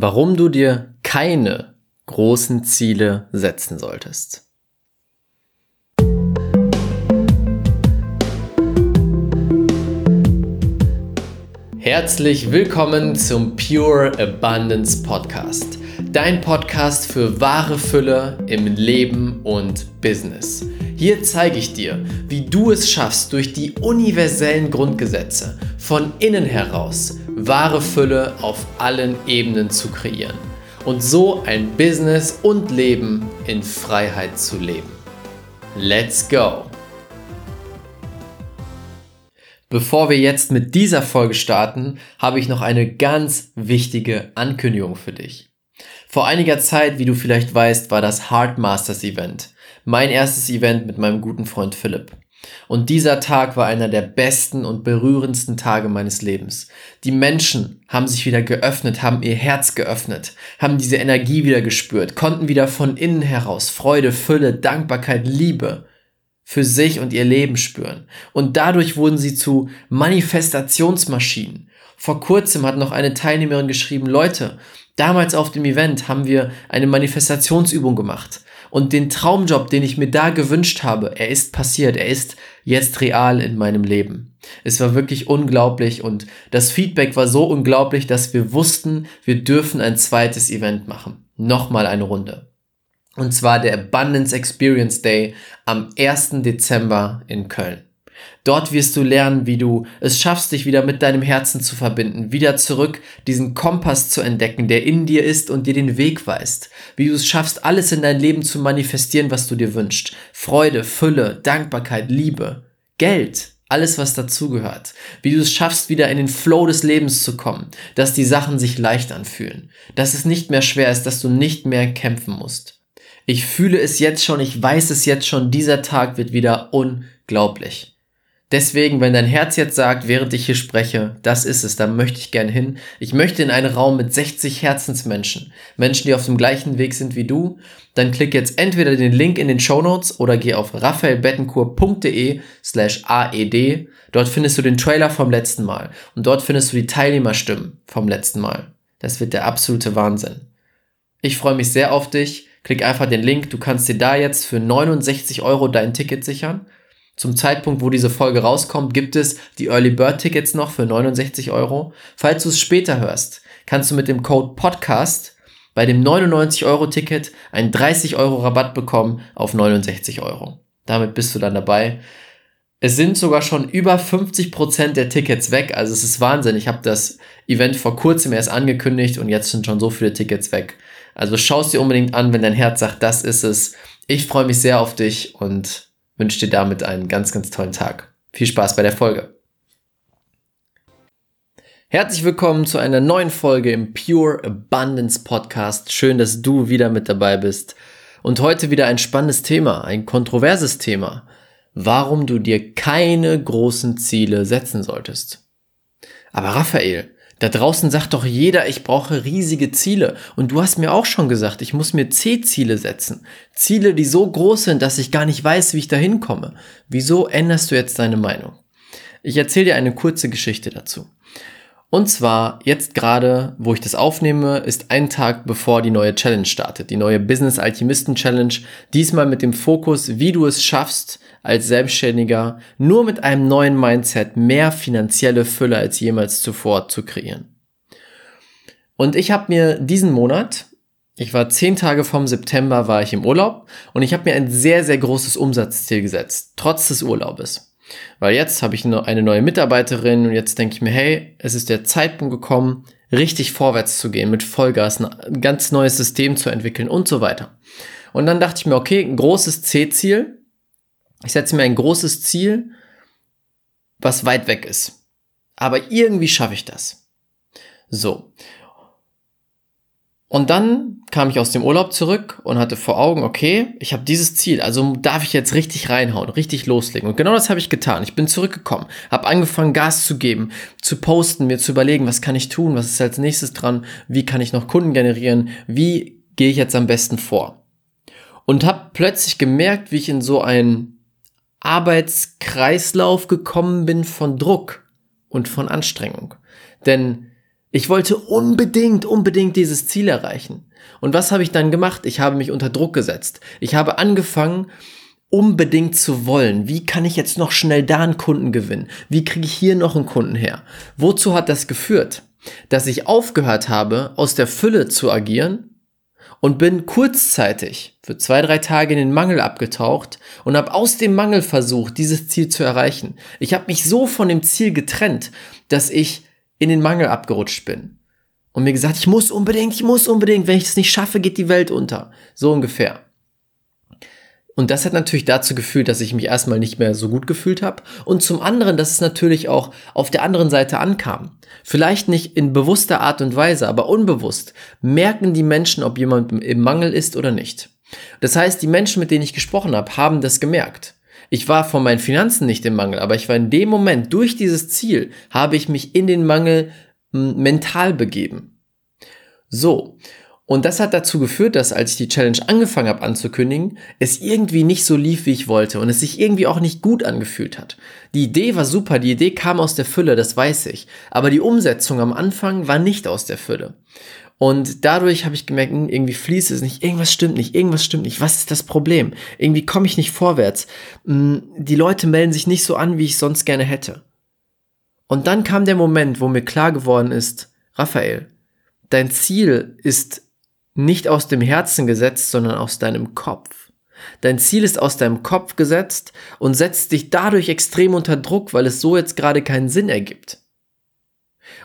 warum du dir keine großen Ziele setzen solltest. Herzlich willkommen zum Pure Abundance Podcast. Dein Podcast für wahre Fülle im Leben und Business. Hier zeige ich dir, wie du es schaffst, durch die universellen Grundgesetze von innen heraus wahre Fülle auf allen Ebenen zu kreieren und so ein Business und Leben in Freiheit zu leben. Let's go! Bevor wir jetzt mit dieser Folge starten, habe ich noch eine ganz wichtige Ankündigung für dich. Vor einiger Zeit, wie du vielleicht weißt, war das Heart Masters Event. Mein erstes Event mit meinem guten Freund Philipp. Und dieser Tag war einer der besten und berührendsten Tage meines Lebens. Die Menschen haben sich wieder geöffnet, haben ihr Herz geöffnet, haben diese Energie wieder gespürt, konnten wieder von innen heraus Freude, Fülle, Dankbarkeit, Liebe für sich und ihr Leben spüren. Und dadurch wurden sie zu Manifestationsmaschinen. Vor kurzem hat noch eine Teilnehmerin geschrieben, Leute, damals auf dem Event haben wir eine Manifestationsübung gemacht. Und den Traumjob, den ich mir da gewünscht habe, er ist passiert, er ist jetzt real in meinem Leben. Es war wirklich unglaublich und das Feedback war so unglaublich, dass wir wussten, wir dürfen ein zweites Event machen. Nochmal eine Runde. Und zwar der Abundance Experience Day am 1. Dezember in Köln. Dort wirst du lernen, wie du es schaffst, dich wieder mit deinem Herzen zu verbinden, wieder zurück diesen Kompass zu entdecken, der in dir ist und dir den Weg weist. Wie du es schaffst, alles in dein Leben zu manifestieren, was du dir wünschst. Freude, Fülle, Dankbarkeit, Liebe, Geld, alles, was dazugehört. Wie du es schaffst, wieder in den Flow des Lebens zu kommen, dass die Sachen sich leicht anfühlen, dass es nicht mehr schwer ist, dass du nicht mehr kämpfen musst. Ich fühle es jetzt schon, ich weiß es jetzt schon, dieser Tag wird wieder unglaublich. Deswegen, wenn dein Herz jetzt sagt, während ich hier spreche, das ist es, da möchte ich gern hin. Ich möchte in einen Raum mit 60 Herzensmenschen, Menschen, die auf dem gleichen Weg sind wie du. Dann klick jetzt entweder den Link in den Show Notes oder geh auf raphaelbettencourt.de slash aed. Dort findest du den Trailer vom letzten Mal und dort findest du die Teilnehmerstimmen vom letzten Mal. Das wird der absolute Wahnsinn. Ich freue mich sehr auf dich. Klick einfach den Link. Du kannst dir da jetzt für 69 Euro dein Ticket sichern. Zum Zeitpunkt, wo diese Folge rauskommt, gibt es die Early Bird Tickets noch für 69 Euro. Falls du es später hörst, kannst du mit dem Code Podcast bei dem 99 Euro Ticket einen 30 Euro Rabatt bekommen auf 69 Euro. Damit bist du dann dabei. Es sind sogar schon über 50 Prozent der Tickets weg. Also es ist Wahnsinn. Ich habe das Event vor kurzem erst angekündigt und jetzt sind schon so viele Tickets weg. Also schau es dir unbedingt an, wenn dein Herz sagt, das ist es. Ich freue mich sehr auf dich und wünsche dir damit einen ganz, ganz tollen Tag. Viel Spaß bei der Folge. Herzlich willkommen zu einer neuen Folge im Pure Abundance Podcast. Schön, dass du wieder mit dabei bist. Und heute wieder ein spannendes Thema, ein kontroverses Thema. Warum du dir keine großen Ziele setzen solltest. Aber Raphael, da draußen sagt doch jeder, ich brauche riesige Ziele. Und du hast mir auch schon gesagt, ich muss mir C-Ziele setzen. Ziele, die so groß sind, dass ich gar nicht weiß, wie ich da hinkomme. Wieso änderst du jetzt deine Meinung? Ich erzähle dir eine kurze Geschichte dazu. Und zwar jetzt gerade, wo ich das aufnehme, ist ein Tag bevor die neue Challenge startet, die neue Business Alchemisten Challenge. Diesmal mit dem Fokus, wie du es schaffst, als Selbstständiger nur mit einem neuen Mindset mehr finanzielle Fülle als jemals zuvor zu kreieren. Und ich habe mir diesen Monat, ich war zehn Tage vom September, war ich im Urlaub und ich habe mir ein sehr, sehr großes Umsatzziel gesetzt, trotz des Urlaubes. Weil jetzt habe ich eine neue Mitarbeiterin und jetzt denke ich mir, hey, es ist der Zeitpunkt gekommen, richtig vorwärts zu gehen, mit Vollgas, ein ganz neues System zu entwickeln und so weiter. Und dann dachte ich mir, okay, ein großes C-Ziel. Ich setze mir ein großes Ziel, was weit weg ist. Aber irgendwie schaffe ich das. So. Und dann kam ich aus dem Urlaub zurück und hatte vor Augen, okay, ich habe dieses Ziel, also darf ich jetzt richtig reinhauen, richtig loslegen. Und genau das habe ich getan. Ich bin zurückgekommen, habe angefangen, Gas zu geben, zu posten, mir zu überlegen, was kann ich tun, was ist als nächstes dran, wie kann ich noch Kunden generieren, wie gehe ich jetzt am besten vor. Und habe plötzlich gemerkt, wie ich in so einen Arbeitskreislauf gekommen bin von Druck und von Anstrengung. Denn Ich wollte unbedingt, unbedingt dieses Ziel erreichen. Und was habe ich dann gemacht? Ich habe mich unter Druck gesetzt. Ich habe angefangen, unbedingt zu wollen. Wie kann ich jetzt noch schnell da einen Kunden gewinnen? Wie kriege ich hier noch einen Kunden her? Wozu hat das geführt? Dass ich aufgehört habe, aus der Fülle zu agieren und bin kurzzeitig für zwei, drei Tage in den Mangel abgetaucht und habe aus dem Mangel versucht, dieses Ziel zu erreichen. Ich habe mich so von dem Ziel getrennt, dass ich in den Mangel abgerutscht bin. Und mir gesagt, ich muss unbedingt, ich muss unbedingt, wenn ich es nicht schaffe, geht die Welt unter. So ungefähr. Und das hat natürlich dazu geführt, dass ich mich erstmal nicht mehr so gut gefühlt habe und zum anderen, dass es natürlich auch auf der anderen Seite ankam. Vielleicht nicht in bewusster Art und Weise, aber unbewusst merken die Menschen, ob jemand im Mangel ist oder nicht. Das heißt, die Menschen, mit denen ich gesprochen habe, haben das gemerkt. Ich war von meinen Finanzen nicht im Mangel, aber ich war in dem Moment, durch dieses Ziel, habe ich mich in den Mangel mental begeben. So. Und das hat dazu geführt, dass als ich die Challenge angefangen habe anzukündigen, es irgendwie nicht so lief, wie ich wollte und es sich irgendwie auch nicht gut angefühlt hat. Die Idee war super, die Idee kam aus der Fülle, das weiß ich. Aber die Umsetzung am Anfang war nicht aus der Fülle. Und dadurch habe ich gemerkt, hm, irgendwie fließt es nicht, irgendwas stimmt nicht, irgendwas stimmt nicht. Was ist das Problem? Irgendwie komme ich nicht vorwärts. Hm, die Leute melden sich nicht so an, wie ich sonst gerne hätte. Und dann kam der Moment, wo mir klar geworden ist, Raphael, dein Ziel ist nicht aus dem Herzen gesetzt, sondern aus deinem Kopf. Dein Ziel ist aus deinem Kopf gesetzt und setzt dich dadurch extrem unter Druck, weil es so jetzt gerade keinen Sinn ergibt.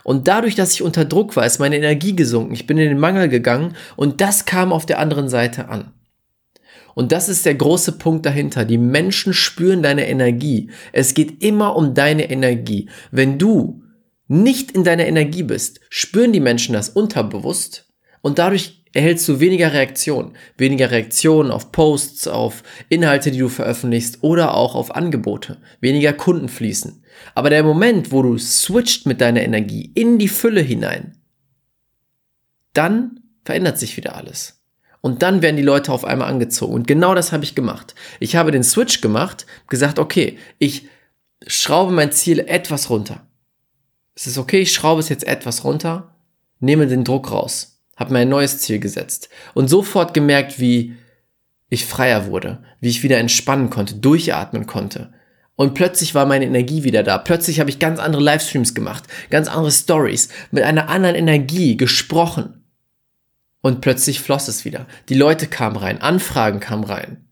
Und dadurch, dass ich unter Druck war, ist meine Energie gesunken. Ich bin in den Mangel gegangen und das kam auf der anderen Seite an. Und das ist der große Punkt dahinter. Die Menschen spüren deine Energie. Es geht immer um deine Energie. Wenn du nicht in deiner Energie bist, spüren die Menschen das unterbewusst und dadurch erhältst du weniger Reaktionen. Weniger Reaktionen auf Posts, auf Inhalte, die du veröffentlichst oder auch auf Angebote. Weniger Kunden fließen. Aber der Moment, wo du switcht mit deiner Energie in die Fülle hinein, dann verändert sich wieder alles. Und dann werden die Leute auf einmal angezogen. Und genau das habe ich gemacht. Ich habe den Switch gemacht, gesagt, okay, ich schraube mein Ziel etwas runter. Es ist okay, ich schraube es jetzt etwas runter, nehme den Druck raus, habe mir ein neues Ziel gesetzt und sofort gemerkt, wie ich freier wurde, wie ich wieder entspannen konnte, durchatmen konnte, und plötzlich war meine Energie wieder da. Plötzlich habe ich ganz andere Livestreams gemacht, ganz andere Stories, mit einer anderen Energie gesprochen. Und plötzlich floss es wieder. Die Leute kamen rein, Anfragen kamen rein.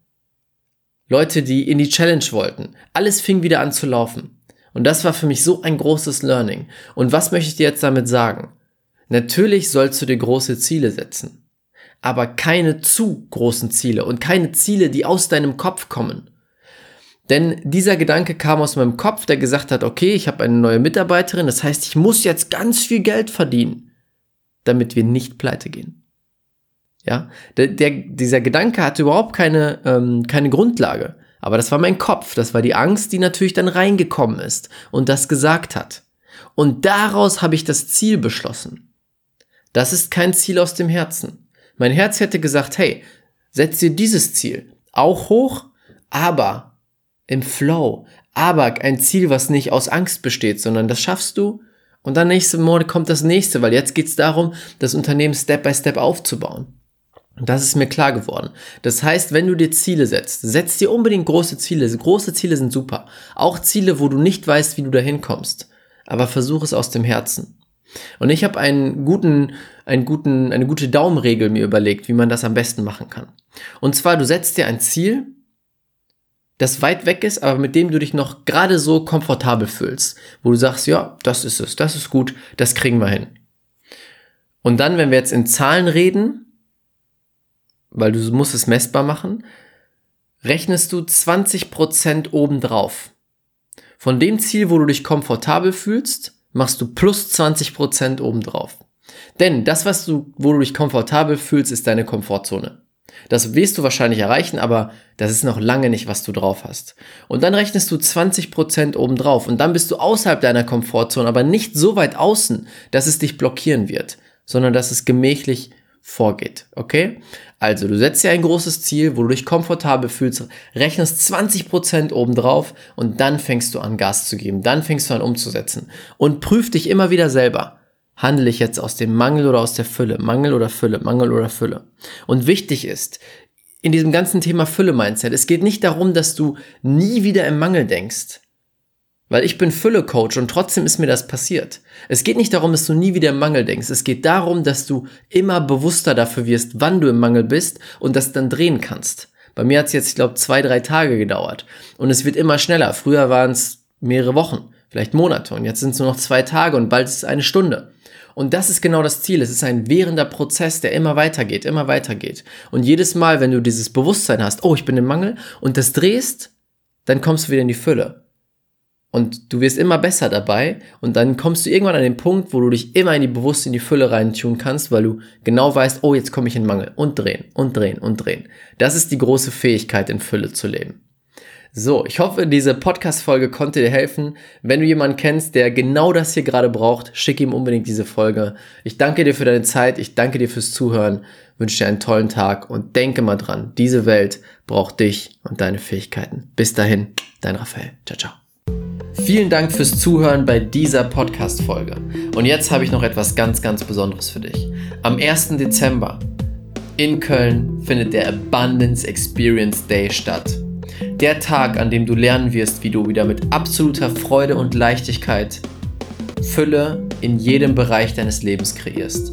Leute, die in die Challenge wollten. Alles fing wieder an zu laufen. Und das war für mich so ein großes Learning. Und was möchte ich dir jetzt damit sagen? Natürlich sollst du dir große Ziele setzen. Aber keine zu großen Ziele und keine Ziele, die aus deinem Kopf kommen. Denn dieser Gedanke kam aus meinem Kopf, der gesagt hat, okay, ich habe eine neue Mitarbeiterin, das heißt, ich muss jetzt ganz viel Geld verdienen, damit wir nicht pleite gehen. Ja, der, der, dieser Gedanke hatte überhaupt keine, ähm, keine Grundlage. Aber das war mein Kopf, das war die Angst, die natürlich dann reingekommen ist und das gesagt hat. Und daraus habe ich das Ziel beschlossen. Das ist kein Ziel aus dem Herzen. Mein Herz hätte gesagt, hey, setz dir dieses Ziel auch hoch, aber im Flow. Aber ein Ziel, was nicht aus Angst besteht, sondern das schaffst du und dann nächste Monat kommt das nächste, weil jetzt geht es darum, das Unternehmen Step by Step aufzubauen. Und das ist mir klar geworden. Das heißt, wenn du dir Ziele setzt, setz dir unbedingt große Ziele. Große Ziele sind super. Auch Ziele, wo du nicht weißt, wie du dahin kommst. Aber versuch es aus dem Herzen. Und ich habe einen guten, einen guten, eine gute Daumenregel mir überlegt, wie man das am besten machen kann. Und zwar, du setzt dir ein Ziel, das weit weg ist, aber mit dem du dich noch gerade so komfortabel fühlst, wo du sagst, ja, das ist es, das ist gut, das kriegen wir hin. Und dann, wenn wir jetzt in Zahlen reden, weil du musst es messbar machen, rechnest du 20% obendrauf. Von dem Ziel, wo du dich komfortabel fühlst, machst du plus 20% obendrauf. Denn das, was du, wo du dich komfortabel fühlst, ist deine Komfortzone. Das wirst du wahrscheinlich erreichen, aber das ist noch lange nicht, was du drauf hast. Und dann rechnest du 20% obendrauf und dann bist du außerhalb deiner Komfortzone, aber nicht so weit außen, dass es dich blockieren wird, sondern dass es gemächlich vorgeht. Okay? Also, du setzt dir ein großes Ziel, wo du dich komfortabel fühlst, rechnest 20% obendrauf und dann fängst du an, Gas zu geben. Dann fängst du an, umzusetzen. Und prüf dich immer wieder selber. Handle ich jetzt aus dem Mangel oder aus der Fülle? Mangel oder Fülle? Mangel oder Fülle? Und wichtig ist, in diesem ganzen Thema Fülle-Mindset, es geht nicht darum, dass du nie wieder im Mangel denkst. Weil ich bin Fülle-Coach und trotzdem ist mir das passiert. Es geht nicht darum, dass du nie wieder im Mangel denkst. Es geht darum, dass du immer bewusster dafür wirst, wann du im Mangel bist und das dann drehen kannst. Bei mir hat es jetzt, ich glaube, zwei, drei Tage gedauert. Und es wird immer schneller. Früher waren es mehrere Wochen, vielleicht Monate. Und jetzt sind es nur noch zwei Tage und bald ist es eine Stunde. Und das ist genau das Ziel. Es ist ein währender Prozess, der immer weitergeht, immer weitergeht. Und jedes Mal, wenn du dieses Bewusstsein hast, oh, ich bin im Mangel, und das drehst, dann kommst du wieder in die Fülle. Und du wirst immer besser dabei und dann kommst du irgendwann an den Punkt, wo du dich immer in die bewusst in die Fülle reintun kannst, weil du genau weißt, oh, jetzt komme ich in Mangel und drehen und drehen und drehen. Das ist die große Fähigkeit, in Fülle zu leben. So, ich hoffe, diese Podcast-Folge konnte dir helfen. Wenn du jemanden kennst, der genau das hier gerade braucht, schick ihm unbedingt diese Folge. Ich danke dir für deine Zeit, ich danke dir fürs Zuhören, wünsche dir einen tollen Tag und denke mal dran, diese Welt braucht dich und deine Fähigkeiten. Bis dahin, dein Raphael. Ciao, ciao. Vielen Dank fürs Zuhören bei dieser Podcast-Folge. Und jetzt habe ich noch etwas ganz, ganz Besonderes für dich. Am 1. Dezember in Köln findet der Abundance Experience Day statt. Der Tag, an dem du lernen wirst, wie du wieder mit absoluter Freude und Leichtigkeit Fülle in jedem Bereich deines Lebens kreierst.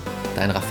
Dein Raphael.